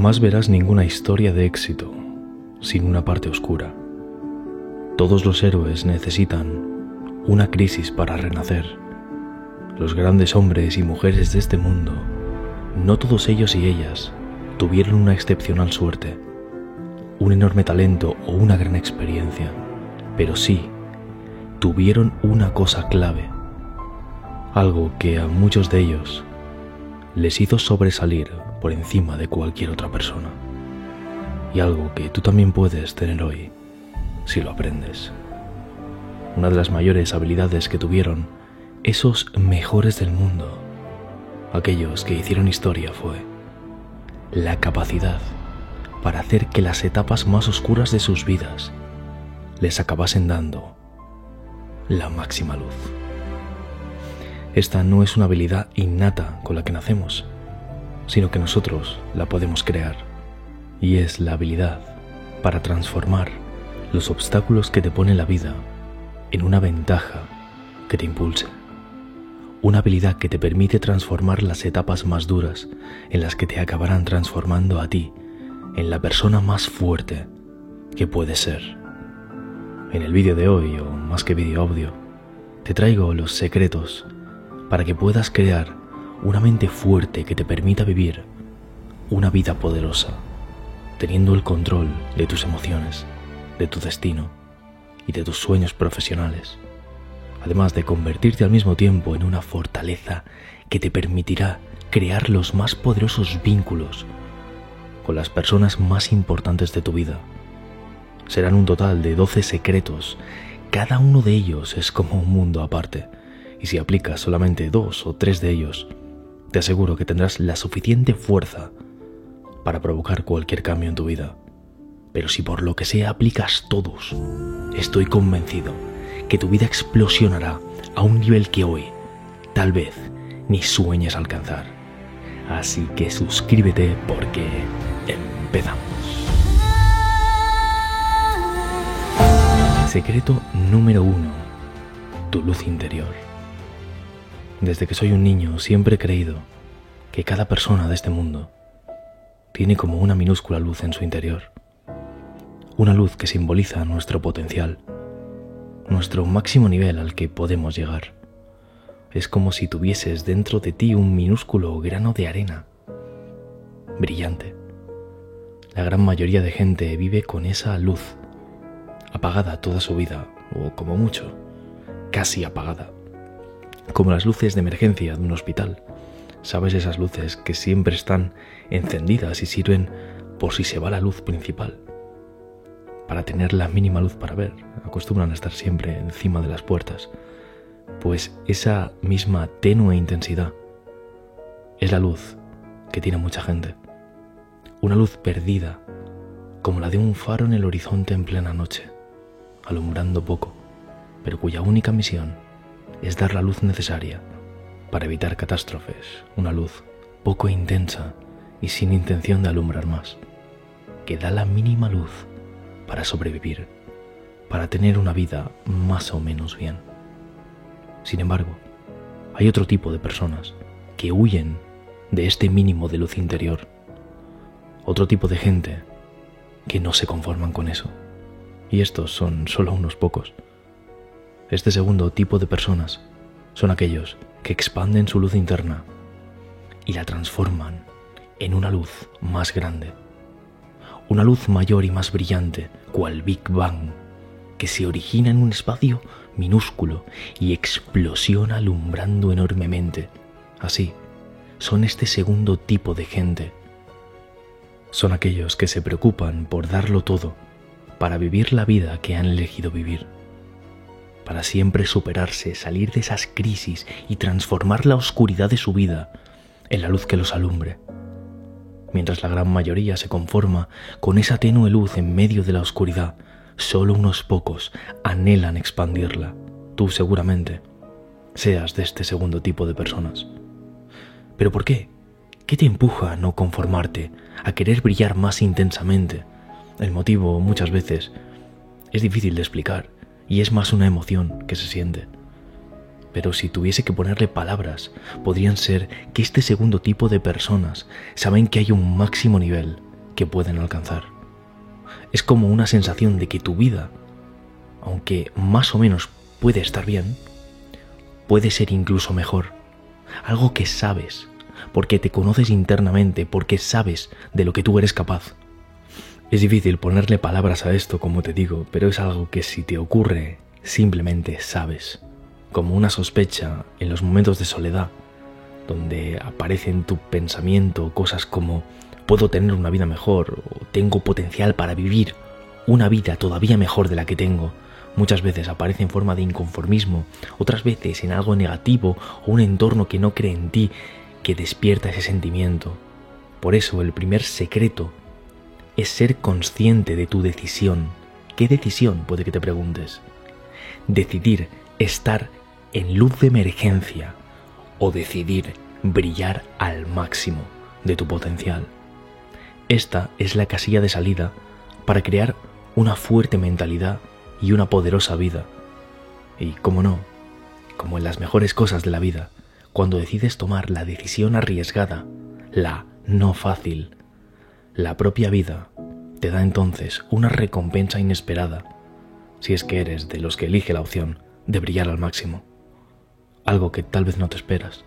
Jamás verás ninguna historia de éxito sin una parte oscura. Todos los héroes necesitan una crisis para renacer. Los grandes hombres y mujeres de este mundo, no todos ellos y ellas, tuvieron una excepcional suerte, un enorme talento o una gran experiencia, pero sí tuvieron una cosa clave, algo que a muchos de ellos les hizo sobresalir por encima de cualquier otra persona, y algo que tú también puedes tener hoy si lo aprendes. Una de las mayores habilidades que tuvieron esos mejores del mundo, aquellos que hicieron historia, fue la capacidad para hacer que las etapas más oscuras de sus vidas les acabasen dando la máxima luz. Esta no es una habilidad innata con la que nacemos, sino que nosotros la podemos crear, y es la habilidad para transformar los obstáculos que te pone la vida en una ventaja que te impulse. Una habilidad que te permite transformar las etapas más duras en las que te acabarán transformando a ti en la persona más fuerte que puedes ser. En el vídeo de hoy, o más que vídeo audio, te traigo los secretos para que puedas crear una mente fuerte que te permita vivir una vida poderosa, teniendo el control de tus emociones, de tu destino y de tus sueños profesionales, además de convertirte al mismo tiempo en una fortaleza que te permitirá crear los más poderosos vínculos con las personas más importantes de tu vida. Serán un total de 12 secretos, cada uno de ellos es como un mundo aparte, y si aplicas solamente dos o tres de ellos, te aseguro que tendrás la suficiente fuerza para provocar cualquier cambio en tu vida. Pero si por lo que sea aplicas todos, estoy convencido que tu vida explosionará a un nivel que hoy, tal vez, ni sueñes alcanzar. Así que suscríbete porque empezamos. Secreto número uno. Tu luz interior. Desde que soy un niño siempre he creído que cada persona de este mundo tiene como una minúscula luz en su interior. Una luz que simboliza nuestro potencial, nuestro máximo nivel al que podemos llegar. Es como si tuvieses dentro de ti un minúsculo grano de arena, brillante. La gran mayoría de gente vive con esa luz, apagada toda su vida, o como mucho, casi apagada como las luces de emergencia de un hospital. ¿Sabes esas luces que siempre están encendidas y sirven por si se va la luz principal? Para tener la mínima luz para ver, acostumbran a estar siempre encima de las puertas. Pues esa misma tenue intensidad es la luz que tiene mucha gente. Una luz perdida, como la de un faro en el horizonte en plena noche, alumbrando poco, pero cuya única misión es dar la luz necesaria para evitar catástrofes, una luz poco intensa y sin intención de alumbrar más, que da la mínima luz para sobrevivir, para tener una vida más o menos bien. Sin embargo, hay otro tipo de personas que huyen de este mínimo de luz interior, otro tipo de gente que no se conforman con eso, y estos son solo unos pocos. Este segundo tipo de personas son aquellos que expanden su luz interna y la transforman en una luz más grande, una luz mayor y más brillante, cual Big Bang, que se origina en un espacio minúsculo y explosiona alumbrando enormemente. Así, son este segundo tipo de gente. Son aquellos que se preocupan por darlo todo para vivir la vida que han elegido vivir para siempre superarse, salir de esas crisis y transformar la oscuridad de su vida en la luz que los alumbre. Mientras la gran mayoría se conforma con esa tenue luz en medio de la oscuridad, solo unos pocos anhelan expandirla. Tú seguramente seas de este segundo tipo de personas. ¿Pero por qué? ¿Qué te empuja a no conformarte, a querer brillar más intensamente? El motivo muchas veces es difícil de explicar y es más una emoción que se siente. Pero si tuviese que ponerle palabras, podrían ser que este segundo tipo de personas saben que hay un máximo nivel que pueden alcanzar. Es como una sensación de que tu vida, aunque más o menos puede estar bien, puede ser incluso mejor. Algo que sabes, porque te conoces internamente, porque sabes de lo que tú eres capaz. Es difícil ponerle palabras a esto, como te digo, pero es algo que si te ocurre, simplemente sabes, como una sospecha en los momentos de soledad, donde aparece en tu pensamiento cosas como puedo tener una vida mejor o tengo potencial para vivir una vida todavía mejor de la que tengo. Muchas veces aparece en forma de inconformismo, otras veces en algo negativo o un entorno que no cree en ti, que despierta ese sentimiento. Por eso el primer secreto es ser consciente de tu decisión. ¿Qué decisión? Puede que te preguntes. Decidir estar en luz de emergencia o decidir brillar al máximo de tu potencial. Esta es la casilla de salida para crear una fuerte mentalidad y una poderosa vida. Y, como no, como en las mejores cosas de la vida, cuando decides tomar la decisión arriesgada, la no fácil, la propia vida te da entonces una recompensa inesperada, si es que eres de los que elige la opción de brillar al máximo, algo que tal vez no te esperas.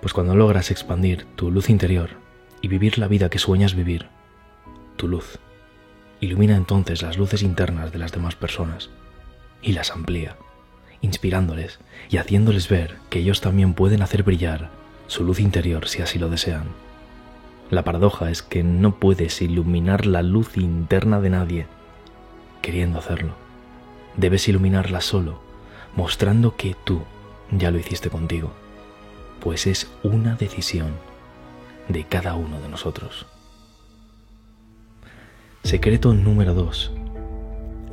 Pues cuando logras expandir tu luz interior, y vivir la vida que sueñas vivir, tu luz. Ilumina entonces las luces internas de las demás personas y las amplía, inspirándoles y haciéndoles ver que ellos también pueden hacer brillar su luz interior si así lo desean. La paradoja es que no puedes iluminar la luz interna de nadie queriendo hacerlo. Debes iluminarla solo, mostrando que tú ya lo hiciste contigo, pues es una decisión de cada uno de nosotros. Secreto número 2.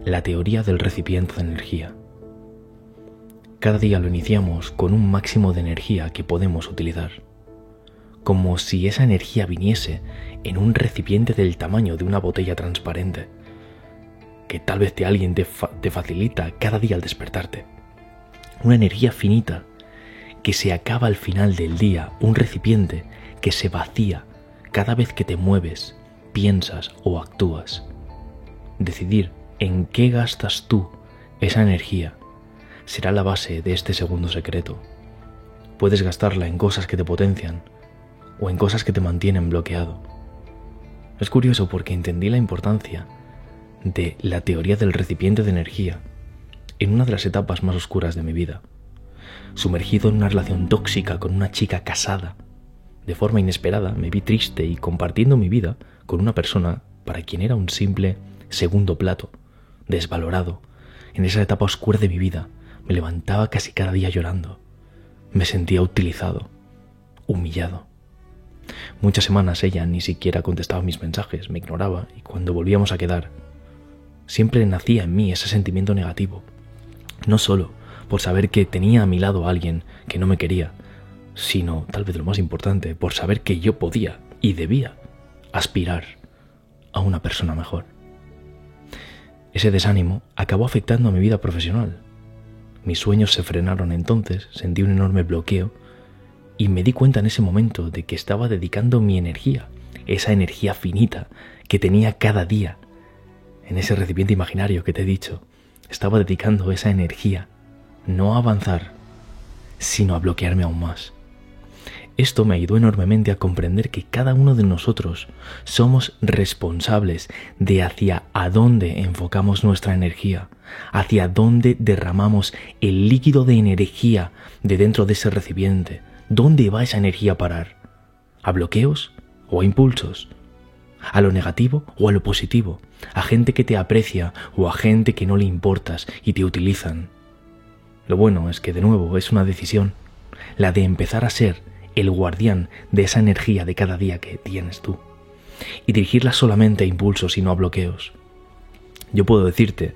La teoría del recipiente de energía. Cada día lo iniciamos con un máximo de energía que podemos utilizar, como si esa energía viniese en un recipiente del tamaño de una botella transparente, que tal vez alguien te, te facilita cada día al despertarte. Una energía finita que se acaba al final del día, un recipiente que se vacía cada vez que te mueves, piensas o actúas. Decidir en qué gastas tú esa energía será la base de este segundo secreto. Puedes gastarla en cosas que te potencian o en cosas que te mantienen bloqueado. Es curioso porque entendí la importancia de la teoría del recipiente de energía en una de las etapas más oscuras de mi vida. Sumergido en una relación tóxica con una chica casada de forma inesperada me vi triste y compartiendo mi vida con una persona para quien era un simple segundo plato, desvalorado. En esa etapa oscura de mi vida me levantaba casi cada día llorando. Me sentía utilizado, humillado. Muchas semanas ella ni siquiera contestaba mis mensajes, me ignoraba y cuando volvíamos a quedar, siempre nacía en mí ese sentimiento negativo. No solo por saber que tenía a mi lado a alguien que no me quería, sino, tal vez lo más importante, por saber que yo podía y debía aspirar a una persona mejor. Ese desánimo acabó afectando a mi vida profesional. Mis sueños se frenaron entonces, sentí un enorme bloqueo y me di cuenta en ese momento de que estaba dedicando mi energía, esa energía finita que tenía cada día, en ese recipiente imaginario que te he dicho, estaba dedicando esa energía no a avanzar, sino a bloquearme aún más. Esto me ayudó enormemente a comprender que cada uno de nosotros somos responsables de hacia a dónde enfocamos nuestra energía, hacia dónde derramamos el líquido de energía de dentro de ese recipiente. ¿Dónde va esa energía a parar? ¿A bloqueos o a impulsos? ¿A lo negativo o a lo positivo? ¿A gente que te aprecia o a gente que no le importas y te utilizan? Lo bueno es que de nuevo es una decisión, la de empezar a ser el guardián de esa energía de cada día que tienes tú y dirigirla solamente a impulsos y no a bloqueos. Yo puedo decirte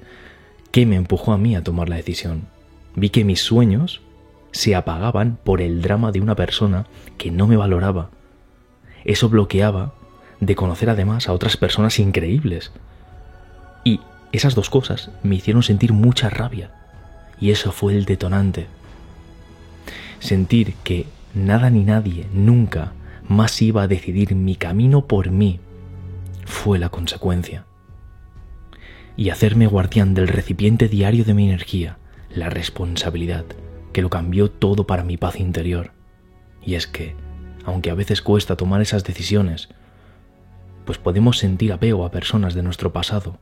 qué me empujó a mí a tomar la decisión. Vi que mis sueños se apagaban por el drama de una persona que no me valoraba. Eso bloqueaba de conocer además a otras personas increíbles. Y esas dos cosas me hicieron sentir mucha rabia. Y eso fue el detonante. Sentir que nada ni nadie nunca más iba a decidir mi camino por mí fue la consecuencia. Y hacerme guardián del recipiente diario de mi energía, la responsabilidad, que lo cambió todo para mi paz interior. Y es que, aunque a veces cuesta tomar esas decisiones, pues podemos sentir apego a personas de nuestro pasado.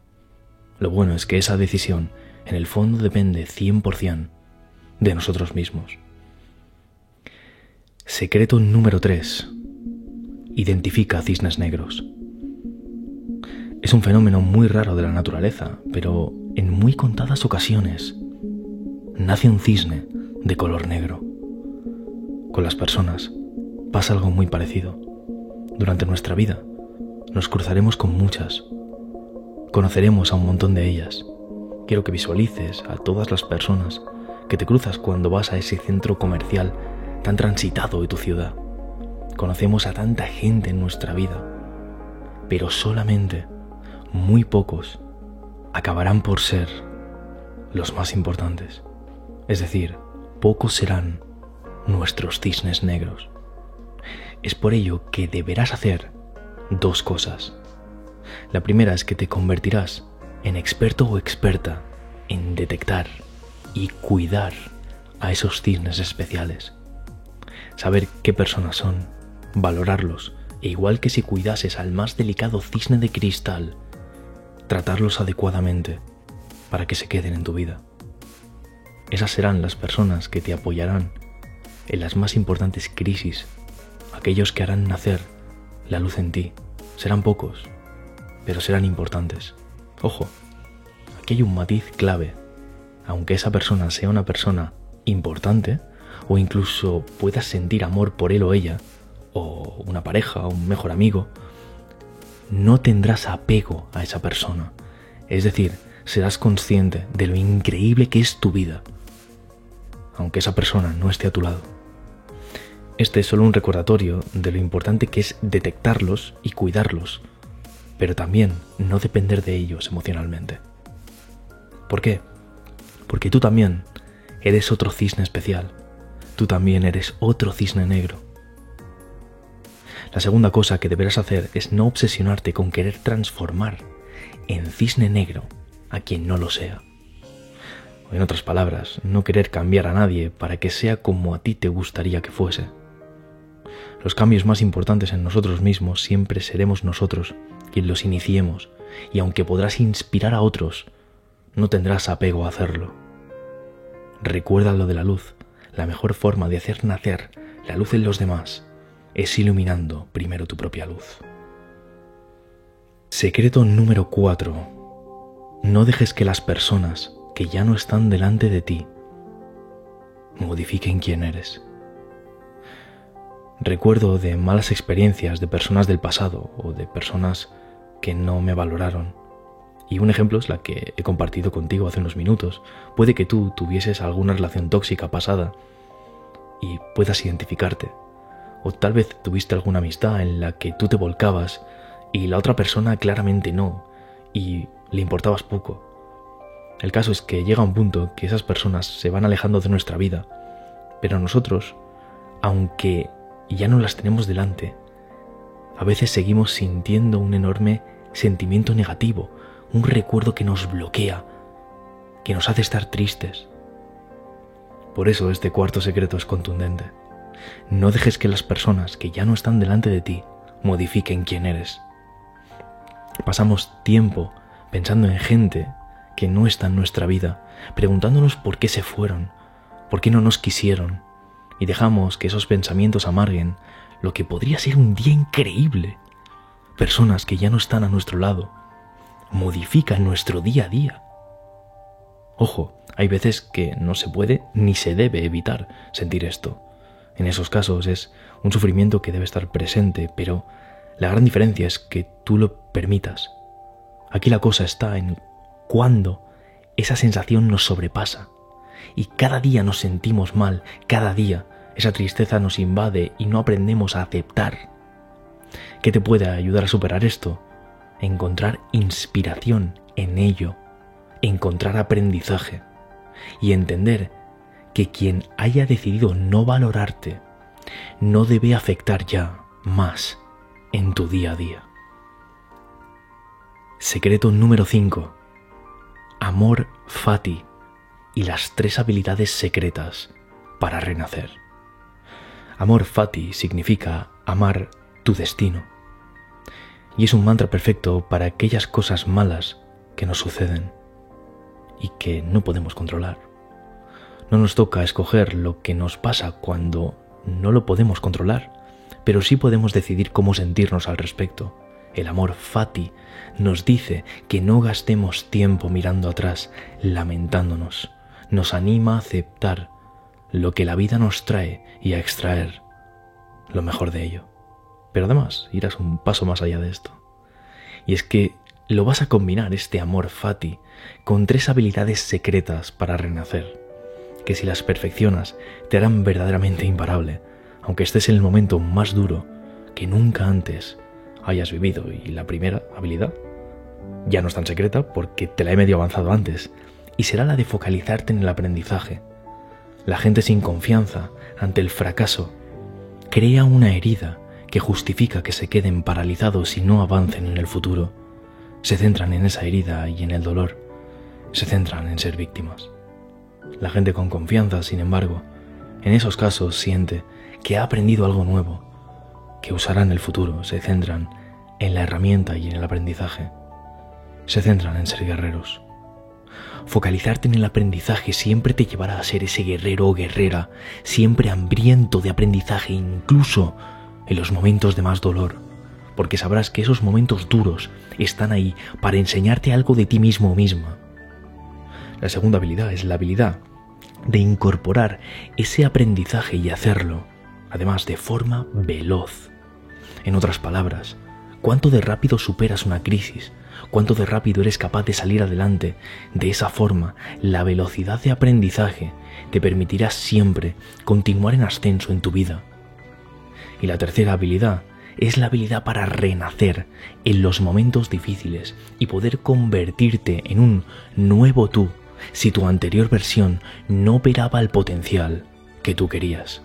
Lo bueno es que esa decisión, en el fondo, depende 100% de nosotros mismos. Secreto número 3. Identifica cisnes negros. Es un fenómeno muy raro de la naturaleza, pero en muy contadas ocasiones nace un cisne de color negro. Con las personas pasa algo muy parecido. Durante nuestra vida nos cruzaremos con muchas. Conoceremos a un montón de ellas. Quiero que visualices a todas las personas que te cruzas cuando vas a ese centro comercial tan transitado de tu ciudad. Conocemos a tanta gente en nuestra vida, pero solamente muy pocos acabarán por ser los más importantes. Es decir, pocos serán nuestros cisnes negros. Es por ello que deberás hacer dos cosas. La primera es que te convertirás en experto o experta en detectar y cuidar a esos cisnes especiales. Saber qué personas son, valorarlos, e igual que si cuidases al más delicado cisne de cristal, tratarlos adecuadamente para que se queden en tu vida. Esas serán las personas que te apoyarán en las más importantes crisis, aquellos que harán nacer la luz en ti. Serán pocos, pero serán importantes. Ojo, aquí hay un matiz clave. Aunque esa persona sea una persona importante, o incluso puedas sentir amor por él o ella, o una pareja, o un mejor amigo, no tendrás apego a esa persona. Es decir, serás consciente de lo increíble que es tu vida, aunque esa persona no esté a tu lado. Este es solo un recordatorio de lo importante que es detectarlos y cuidarlos, pero también no depender de ellos emocionalmente. ¿Por qué? Porque tú también eres otro cisne especial, tú también eres otro cisne negro la segunda cosa que deberás hacer es no obsesionarte con querer transformar en cisne negro a quien no lo sea. En otras palabras, no querer cambiar a nadie para que sea como a ti te gustaría que fuese. Los cambios más importantes en nosotros mismos siempre seremos nosotros quien los iniciemos, y aunque podrás inspirar a otros, no tendrás apego a hacerlo. Recuerda lo de la luz, la mejor forma de hacer nacer la luz en los demás es iluminando primero tu propia luz. Secreto número 4. No dejes que las personas que ya no están delante de ti modifiquen quién eres. Recuerdo de malas experiencias de personas del pasado o de personas que no me valoraron. Y un ejemplo es la que he compartido contigo hace unos minutos. Puede que tú tuvieses alguna relación tóxica pasada y puedas identificarte o tal vez tuviste alguna amistad en la que tú te volcabas y la otra persona claramente no, y le importabas poco. El caso es que llega un punto que esas personas se van alejando de nuestra vida, pero nosotros, aunque ya no las tenemos delante, a veces seguimos sintiendo un enorme sentimiento negativo, un recuerdo que nos bloquea, que nos hace estar tristes. Por eso este cuarto secreto es contundente. No dejes que las personas que ya no están delante de ti modifiquen quién eres. Pasamos tiempo pensando en gente que no está en nuestra vida, preguntándonos por qué se fueron, por qué no nos quisieron, y dejamos que esos pensamientos amarguen lo que podría ser un día increíble. Personas que ya no están a nuestro lado modifican nuestro día a día. Ojo, hay veces que no se puede ni se debe evitar sentir esto. En esos casos es un sufrimiento que debe estar presente, pero la gran diferencia es que tú lo permitas. Aquí la cosa está en cuándo esa sensación nos sobrepasa y cada día nos sentimos mal, cada día esa tristeza nos invade y no aprendemos a aceptar. ¿Qué te puede ayudar a superar esto? Encontrar inspiración en ello, encontrar aprendizaje y entender que quien haya decidido no valorarte no debe afectar ya más en tu día a día. Secreto número 5. Amor fati y las tres habilidades secretas para renacer. Amor fati significa amar tu destino. Y es un mantra perfecto para aquellas cosas malas que nos suceden y que no podemos controlar. No nos toca escoger lo que nos pasa cuando no lo podemos controlar, pero sí podemos decidir cómo sentirnos al respecto. El amor fati nos dice que no gastemos tiempo mirando atrás, lamentándonos. Nos anima a aceptar lo que la vida nos trae y a extraer lo mejor de ello. Pero además irás un paso más allá de esto. Y es que lo vas a combinar este amor fati con tres habilidades secretas para renacer, que si las perfeccionas te harán verdaderamente imparable, aunque estés en el momento más duro que nunca antes hayas vivido. Y la primera habilidad ya no es tan secreta porque te la he medio avanzado antes, y será la de focalizarte en el aprendizaje. La gente sin confianza ante el fracaso crea una herida que justifica que se queden paralizados y no avancen en el futuro. Se centran en esa herida y en el dolor. Se centran en ser víctimas. La gente con confianza, sin embargo, en esos casos siente que ha aprendido algo nuevo, que usará en el futuro. Se centran en la herramienta y en el aprendizaje. Se centran en ser guerreros. Focalizarte en el aprendizaje siempre te llevará a ser ese guerrero o guerrera, siempre hambriento de aprendizaje, incluso en los momentos de más dolor, porque sabrás que esos momentos duros están ahí para enseñarte algo de ti mismo o misma. La segunda habilidad es la habilidad de incorporar ese aprendizaje y hacerlo, además de forma veloz. En otras palabras, cuánto de rápido superas una crisis, cuánto de rápido eres capaz de salir adelante. De esa forma, la velocidad de aprendizaje te permitirá siempre continuar en ascenso en tu vida. Y la tercera habilidad es la habilidad para renacer en los momentos difíciles y poder convertirte en un nuevo tú si tu anterior versión no operaba el potencial que tú querías.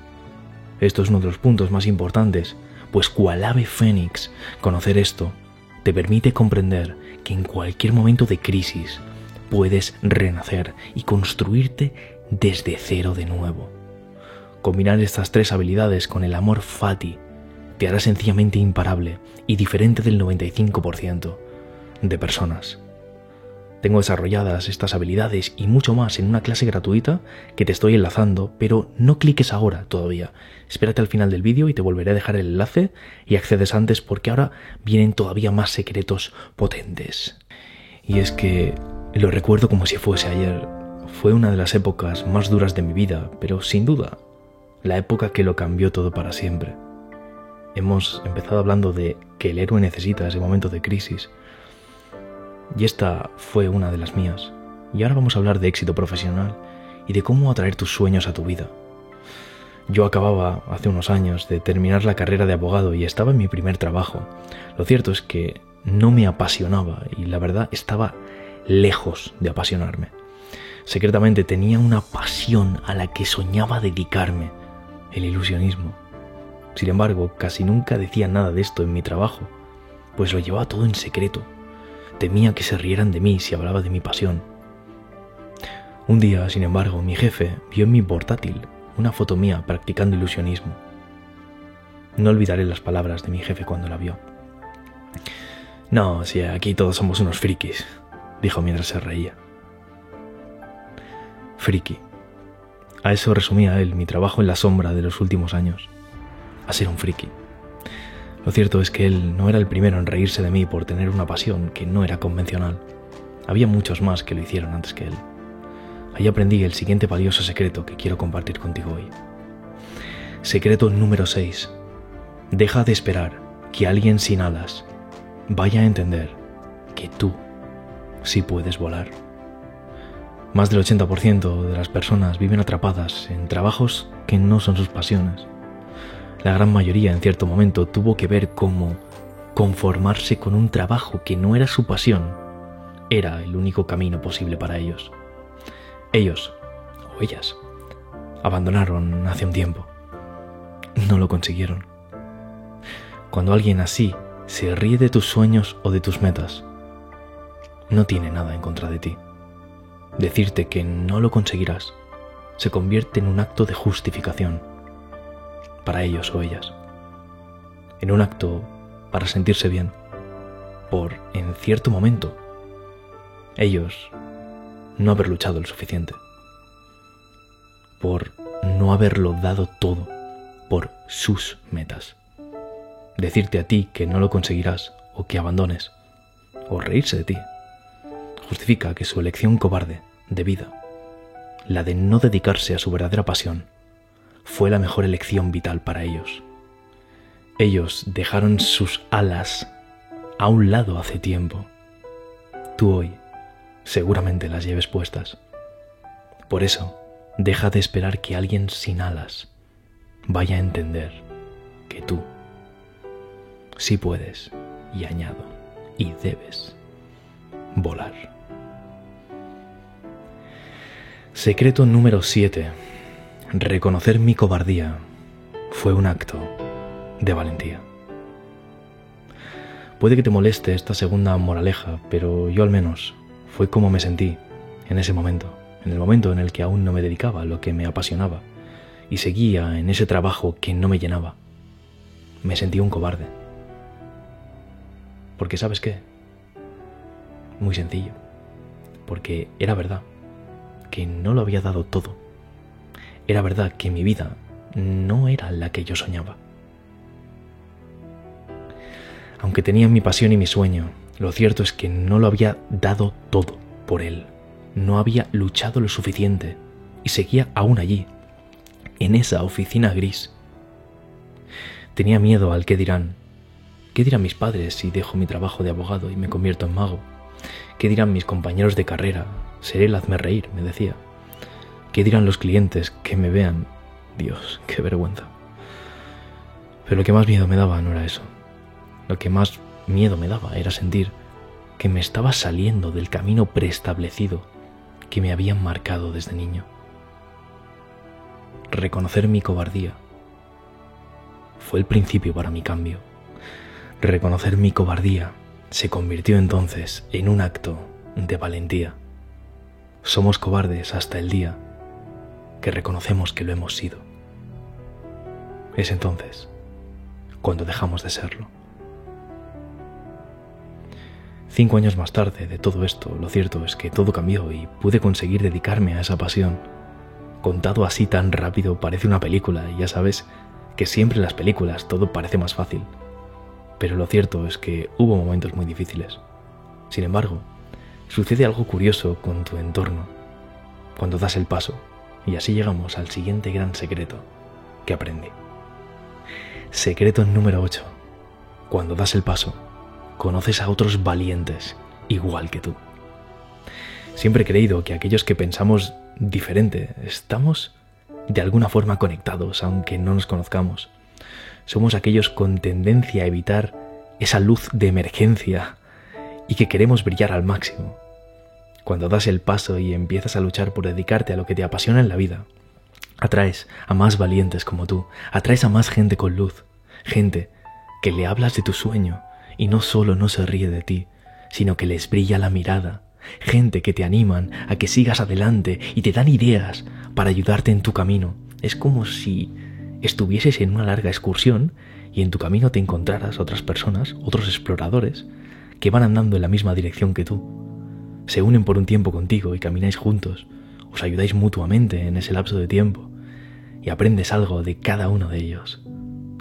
Esto es uno de los puntos más importantes, pues cual ave fénix, conocer esto te permite comprender que en cualquier momento de crisis puedes renacer y construirte desde cero de nuevo. Combinar estas tres habilidades con el amor fati te hará sencillamente imparable y diferente del 95% de personas. Tengo desarrolladas estas habilidades y mucho más en una clase gratuita que te estoy enlazando, pero no cliques ahora todavía. Espérate al final del vídeo y te volveré a dejar el enlace y accedes antes porque ahora vienen todavía más secretos potentes. Y es que lo recuerdo como si fuese ayer. Fue una de las épocas más duras de mi vida, pero sin duda, la época que lo cambió todo para siempre. Hemos empezado hablando de que el héroe necesita ese momento de crisis, y esta fue una de las mías. Y ahora vamos a hablar de éxito profesional y de cómo atraer tus sueños a tu vida. Yo acababa hace unos años de terminar la carrera de abogado y estaba en mi primer trabajo. Lo cierto es que no me apasionaba y la verdad estaba lejos de apasionarme. Secretamente tenía una pasión a la que soñaba dedicarme, el ilusionismo. Sin embargo, casi nunca decía nada de esto en mi trabajo, pues lo llevaba todo en secreto Temía que se rieran de mí si hablaba de mi pasión. Un día, sin embargo, mi jefe vio en mi portátil una foto mía practicando ilusionismo. No olvidaré las palabras de mi jefe cuando la vio. No, si aquí todos somos unos frikis, dijo mientras se reía. Friki. A eso resumía él mi trabajo en la sombra de los últimos años. A ser un friki. Lo cierto es que él no era el primero en reírse de mí por tener una pasión que no era convencional. Había muchos más que lo hicieron antes que él. Ahí aprendí el siguiente valioso secreto que quiero compartir contigo hoy. Secreto número 6. Deja de esperar que alguien sin alas vaya a entender que tú sí puedes volar. Más del 80% de las personas viven atrapadas en trabajos que no son sus pasiones la gran mayoría en cierto momento tuvo que ver cómo conformarse con un trabajo que no era su pasión era el único camino posible para ellos. Ellos, o ellas, abandonaron hace un tiempo. No lo consiguieron. Cuando alguien así se ríe de tus sueños o de tus metas, no tiene nada en contra de ti. Decirte que no lo conseguirás se convierte en un acto de justificación para ellos o ellas. En un acto para sentirse bien por, en cierto momento, ellos no haber luchado lo suficiente, por no haberlo dado todo por sus metas. Decirte a ti que no lo conseguirás o que abandones, o reírse de ti, justifica que su elección cobarde de vida, la de no dedicarse a su verdadera pasión, fue la mejor elección vital para ellos. Ellos dejaron sus alas a un lado hace tiempo. Tú hoy seguramente las lleves puestas. Por eso, deja de esperar que alguien sin alas vaya a entender que tú sí puedes, y añado, y debes volar. Secreto número 7. Reconocer mi cobardía fue un acto de valentía. Puede que te moleste esta segunda moraleja, pero yo al menos fue como me sentí en ese momento, en el momento en el que aún no me dedicaba a lo que me apasionaba y seguía en ese trabajo que no me llenaba. Me sentí un cobarde. Porque sabes qué? Muy sencillo. Porque era verdad que no lo había dado todo. Era verdad que mi vida no era la que yo soñaba. Aunque tenía mi pasión y mi sueño, lo cierto es que no lo había dado todo por él. No había luchado lo suficiente y seguía aún allí, en esa oficina gris. Tenía miedo al qué dirán. ¿Qué dirán mis padres si dejo mi trabajo de abogado y me convierto en mago? ¿Qué dirán mis compañeros de carrera? Seré el hazme reír, me decía. ¿Qué dirán los clientes que me vean? Dios, qué vergüenza. Pero lo que más miedo me daba no era eso. Lo que más miedo me daba era sentir que me estaba saliendo del camino preestablecido que me habían marcado desde niño. Reconocer mi cobardía fue el principio para mi cambio. Reconocer mi cobardía se convirtió entonces en un acto de valentía. Somos cobardes hasta el día que reconocemos que lo hemos sido. Es entonces cuando dejamos de serlo. Cinco años más tarde de todo esto, lo cierto es que todo cambió y pude conseguir dedicarme a esa pasión. Contado así tan rápido parece una película y ya sabes que siempre en las películas todo parece más fácil. Pero lo cierto es que hubo momentos muy difíciles. Sin embargo, sucede algo curioso con tu entorno cuando das el paso y así llegamos al siguiente gran secreto que aprendí. Secreto número 8. Cuando das el paso, conoces a otros valientes igual que tú. Siempre he creído que aquellos que pensamos diferente estamos de alguna forma conectados, aunque no nos conozcamos. Somos aquellos con tendencia a evitar esa luz de emergencia y que queremos brillar al máximo. Cuando das el paso y empiezas a luchar por dedicarte a lo que te apasiona en la vida, atraes a más valientes como tú, atraes a más gente con luz, gente que le hablas de tu sueño, y no solo no se ríe de ti, sino que les brilla la mirada, gente que te animan a que sigas adelante y te dan ideas para ayudarte en tu camino. Es como si estuvieses en una larga excursión y en tu camino te encontraras otras personas, otros exploradores, que van andando en la misma dirección que tú. Se unen por un tiempo contigo y camináis juntos, os ayudáis mutuamente en ese lapso de tiempo y aprendes algo de cada uno de ellos.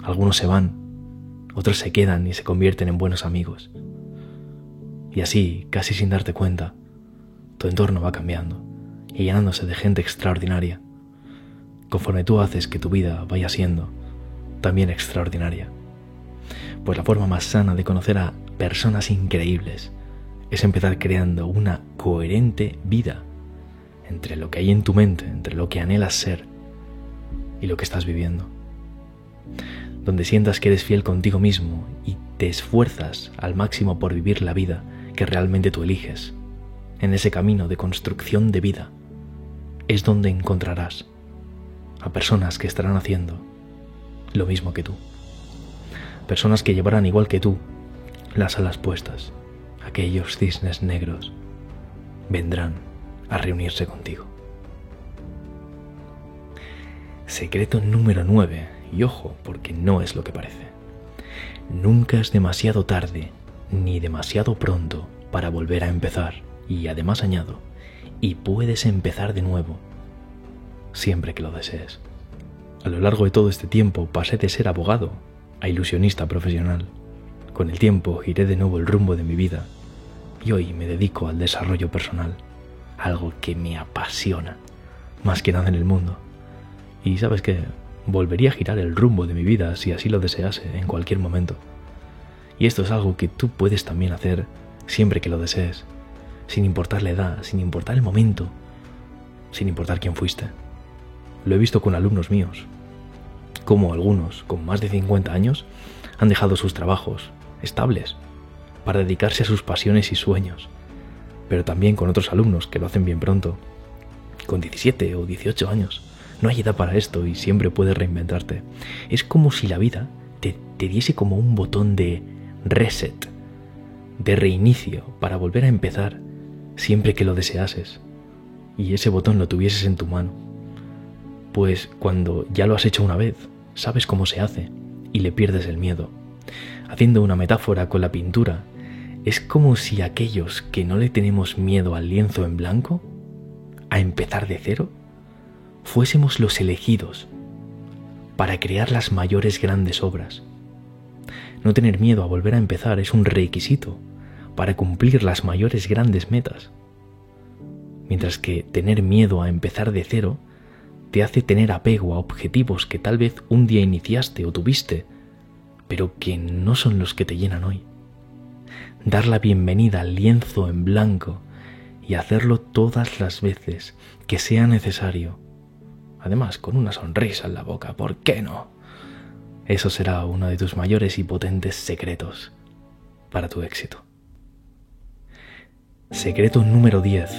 Algunos se van, otros se quedan y se convierten en buenos amigos. Y así, casi sin darte cuenta, tu entorno va cambiando y llenándose de gente extraordinaria, conforme tú haces que tu vida vaya siendo también extraordinaria. Pues la forma más sana de conocer a personas increíbles es empezar creando una coherente vida entre lo que hay en tu mente, entre lo que anhelas ser y lo que estás viviendo donde sientas que eres fiel contigo mismo y te esfuerzas al máximo por vivir la vida que realmente tú eliges, en ese camino de construcción de vida, es donde encontrarás a personas que estarán haciendo lo mismo que tú. Personas que llevarán igual que tú las alas puestas, aquellos cisnes negros vendrán a reunirse contigo. Secreto número 9, y ojo, porque no es lo que parece. Nunca es demasiado tarde ni demasiado pronto para volver a empezar, y además añado, y puedes empezar de nuevo, siempre que lo desees. A lo largo de todo este tiempo pasé de ser abogado a ilusionista profesional. Con el tiempo giré de nuevo el rumbo de mi vida y hoy me dedico al desarrollo personal, algo que me apasiona más que nada en el mundo. Y sabes que volvería a girar el rumbo de mi vida si así lo desease en cualquier momento. Y esto es algo que tú puedes también hacer siempre que lo desees, sin importar la edad, sin importar el momento, sin importar quién fuiste. Lo he visto con alumnos míos, como algunos con más de 50 años han dejado sus trabajos estables para dedicarse a sus pasiones y sueños, pero también con otros alumnos que lo hacen bien pronto, con 17 o 18 años. No hay edad para esto y siempre puedes reinventarte. Es como si la vida te, te diese como un botón de reset, de reinicio para volver a empezar siempre que lo deseases y ese botón lo tuvieses en tu mano. Pues cuando ya lo has hecho una vez, sabes cómo se hace y le pierdes el miedo. Haciendo una metáfora con la pintura, es como si aquellos que no le tenemos miedo al lienzo en blanco, a empezar de cero, fuésemos los elegidos para crear las mayores grandes obras. No tener miedo a volver a empezar es un requisito para cumplir las mayores grandes metas. Mientras que tener miedo a empezar de cero te hace tener apego a objetivos que tal vez un día iniciaste o tuviste, pero que no son los que te llenan hoy dar la bienvenida al lienzo en blanco y hacerlo todas las veces que sea necesario. Además, con una sonrisa en la boca, ¿por qué no? Eso será uno de tus mayores y potentes secretos para tu éxito. Secreto número 10.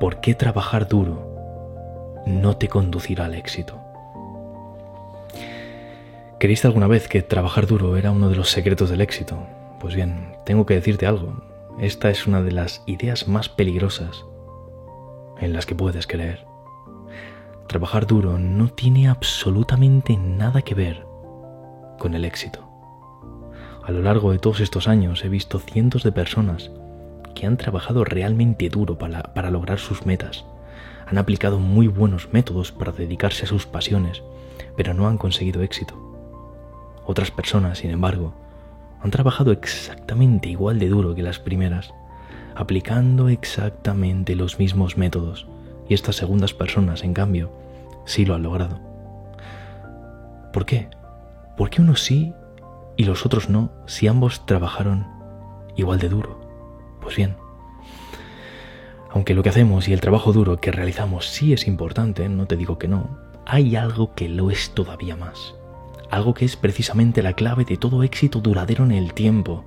¿Por qué trabajar duro no te conducirá al éxito? ¿Creíste alguna vez que trabajar duro era uno de los secretos del éxito? Pues bien, tengo que decirte algo. Esta es una de las ideas más peligrosas en las que puedes creer. Trabajar duro no tiene absolutamente nada que ver con el éxito. A lo largo de todos estos años he visto cientos de personas que han trabajado realmente duro para, para, lograr sus metas. Han aplicado muy buenos métodos para dedicarse a sus pasiones, pero no han conseguido éxito. Otras personas, sin embargo, han trabajado exactamente igual de duro que las primeras, aplicando exactamente los mismos métodos, y estas segundas personas, en cambio, sí lo han logrado. ¿Por qué? ¿Por qué unos sí y los otros no si ambos trabajaron igual de duro? Pues bien, aunque lo que hacemos y el trabajo duro que realizamos sí es importante, no te digo que no, hay algo que lo es todavía más algo que es precisamente la clave de todo éxito duradero en el tiempo.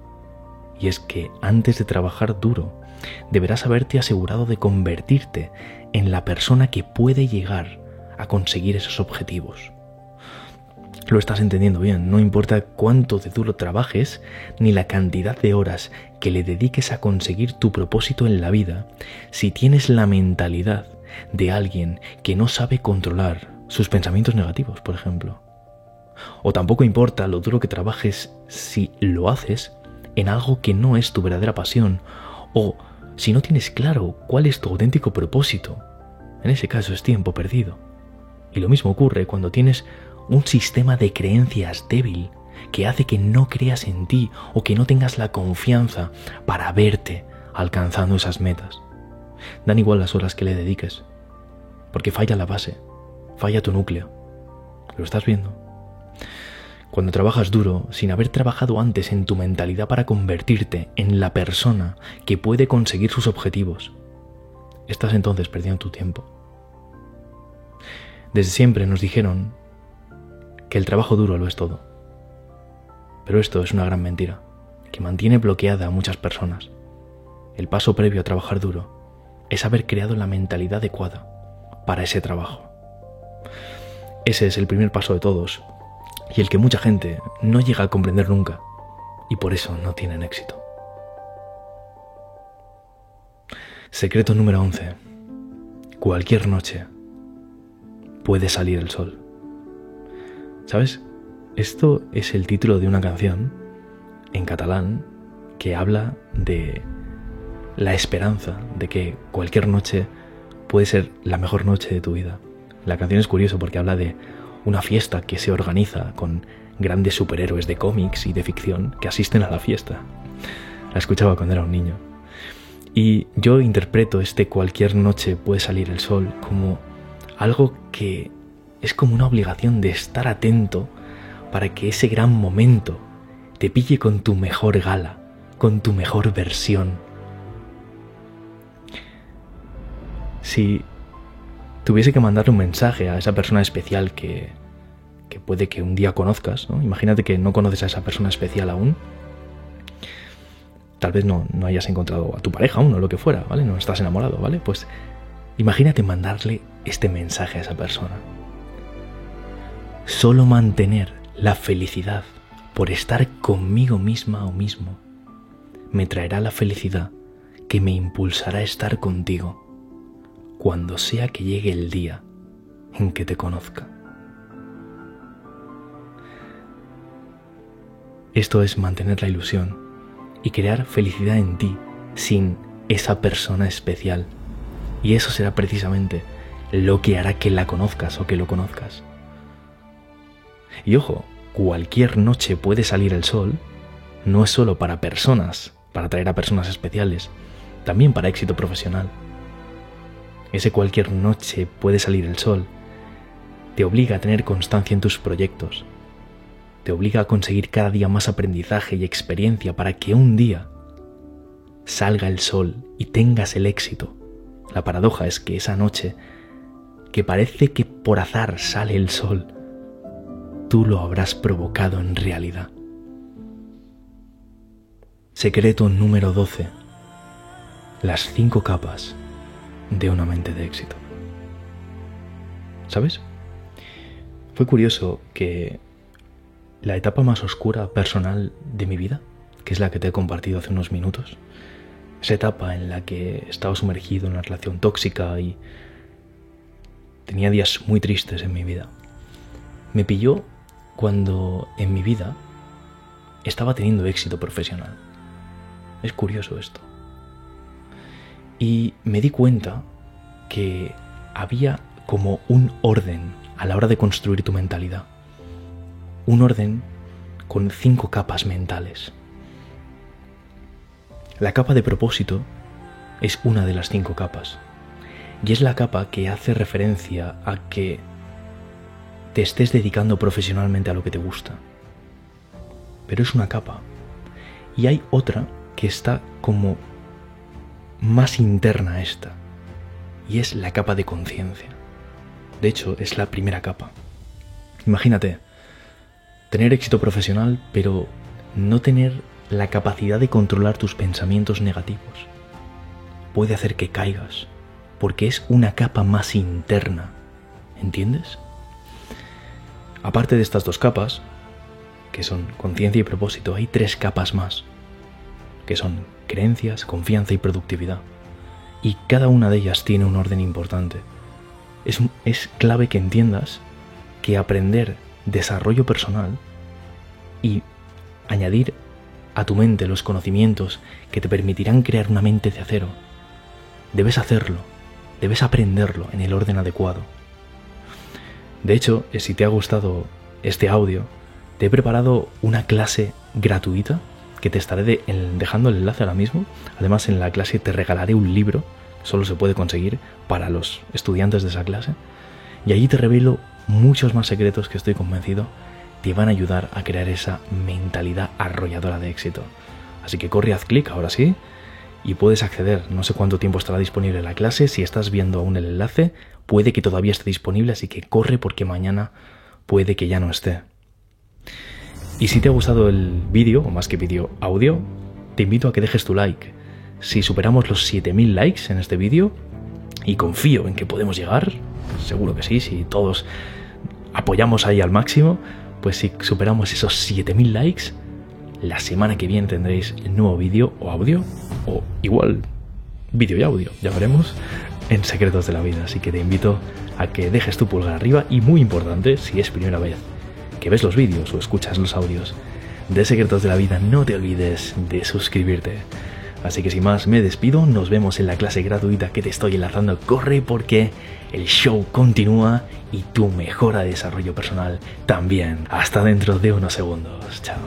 Y es que antes de trabajar duro, deberás haberte asegurado de convertirte en la persona que puede llegar a conseguir esos objetivos. Lo estás entendiendo bien, no importa cuánto de duro trabajes ni la cantidad de horas que le dediques a conseguir tu propósito en la vida, si tienes la mentalidad de alguien que no sabe controlar sus pensamientos negativos, por ejemplo, o tampoco importa lo duro que trabajes si lo haces en algo que no es tu verdadera pasión o si no tienes claro cuál es tu auténtico propósito. En ese caso es tiempo perdido. Y lo mismo ocurre cuando tienes un sistema de creencias débil que hace que no creas en ti o que no tengas la confianza para verte alcanzando esas metas. Dan igual las horas que le dediques, porque falla la base, falla tu núcleo. ¿Lo estás viendo? Cuando trabajas duro, sin haber trabajado antes en tu mentalidad para convertirte en la persona que puede conseguir sus objetivos, estás entonces perdiendo tu tiempo. Desde siempre nos dijeron que el trabajo duro lo es todo. Pero esto es una gran mentira, que mantiene bloqueada a muchas personas. El paso previo a trabajar duro es haber creado la mentalidad adecuada para ese trabajo. Ese es el primer paso de todos y el que mucha gente no llega a comprender nunca y por eso no tienen éxito. Secreto número 11. Cualquier noche puede salir el sol. ¿Sabes? Esto es el título de una canción en catalán que habla de la esperanza de que cualquier noche puede ser la mejor noche de tu vida. La canción es curiosa porque habla de una fiesta que se organiza con grandes superhéroes de cómics y de ficción que asisten a la fiesta. La escuchaba cuando era un niño. Y yo interpreto este cualquier noche puede salir el sol como algo que es como una obligación de estar atento para que ese gran momento te pille con tu mejor gala, con tu mejor versión. Si tuviese que mandar un mensaje a esa persona especial que, que puede que un día conozcas, ¿no? imagínate que no conoces a esa persona especial aún, tal vez no, no hayas encontrado a tu pareja aún o lo que fuera, ¿vale? No estás enamorado, ¿vale? Pues imagínate mandarle este mensaje a esa persona. Solo mantener la felicidad por estar conmigo misma o mismo me traerá la felicidad que me impulsará a estar contigo cuando sea que llegue el día en que te conozca. Esto es mantener la ilusión y crear felicidad en ti sin esa persona especial. Y eso será precisamente lo que hará que la conozcas o que lo conozcas. Y ojo, cualquier noche puede salir el sol, no es solo para personas, para atraer a personas especiales, también para éxito profesional. Ese cualquier noche puede salir el sol, te obliga a tener constancia en tus proyectos, te obliga a conseguir cada día más aprendizaje y experiencia para que un día salga el sol y tengas el éxito. La paradoja es que esa noche, que parece que por azar sale el sol, tú lo habrás provocado en realidad. Secreto número 12. Las cinco capas de una mente de éxito. ¿Sabes? Fue curioso que la etapa más oscura personal de mi vida, que es la que te he compartido hace unos minutos, esa etapa en la que estaba sumergido en una relación tóxica y tenía días muy tristes en mi vida, me pilló cuando en mi vida estaba teniendo éxito profesional. Es curioso esto. Y me di cuenta que había como un orden a la hora de construir tu mentalidad un orden con cinco capas mentales. La capa de propósito es una de las cinco capas y es la capa que hace referencia a que te estés dedicando profesionalmente a lo que te gusta. Pero es una capa. Y hay otra que está como más interna esta. Y es la capa de conciencia. De hecho, es la primera capa. Imagínate, tener éxito profesional, pero no tener la capacidad de controlar tus pensamientos negativos. Puede hacer que caigas, porque es una capa más interna. ¿Entiendes? Aparte de estas dos capas, que son conciencia y propósito, hay tres capas más, que son creencias, confianza y productividad. Y cada una de ellas tiene un orden importante. Es, es clave que entiendas que aprender desarrollo personal y añadir a tu mente los conocimientos que te permitirán crear una mente de acero. Debes hacerlo, debes aprenderlo en el orden adecuado. De hecho, eh, si te ha gustado este audio, te he preparado una clase gratuita que te estaré dejando el enlace ahora mismo. Además, en la clase te regalaré un libro, solo se puede conseguir para los estudiantes de esa clase. Y allí te revelo muchos más secretos que estoy convencido te van a ayudar a crear esa mentalidad arrolladora de éxito. Así que corre, haz clic ahora sí y puedes acceder. No sé cuánto tiempo estará disponible la clase. Si estás viendo aún el enlace, puede que todavía esté disponible, así que corre porque mañana puede que ya no esté. Y si te ha gustado el vídeo, o más que vídeo, audio, te invito a que dejes tu like. Si superamos los 7000 likes en este vídeo, y confío en que podemos llegar, seguro que sí, si todos apoyamos ahí al máximo, pues si superamos esos 7000 likes, la semana que viene tendréis nuevo vídeo o audio, o igual vídeo y audio, ya veremos, en Secretos de la Vida. Así que te invito a que dejes tu pulgar arriba y muy importante, si es primera vez que ves los vídeos o escuchas los audios de Secretos de la Vida, no te olvides de suscribirte. Así que sin más, me despido, nos vemos en la clase gratuita que te estoy enlazando. Corre porque el show continúa y tu mejora de desarrollo personal también. Hasta dentro de unos segundos. Chao.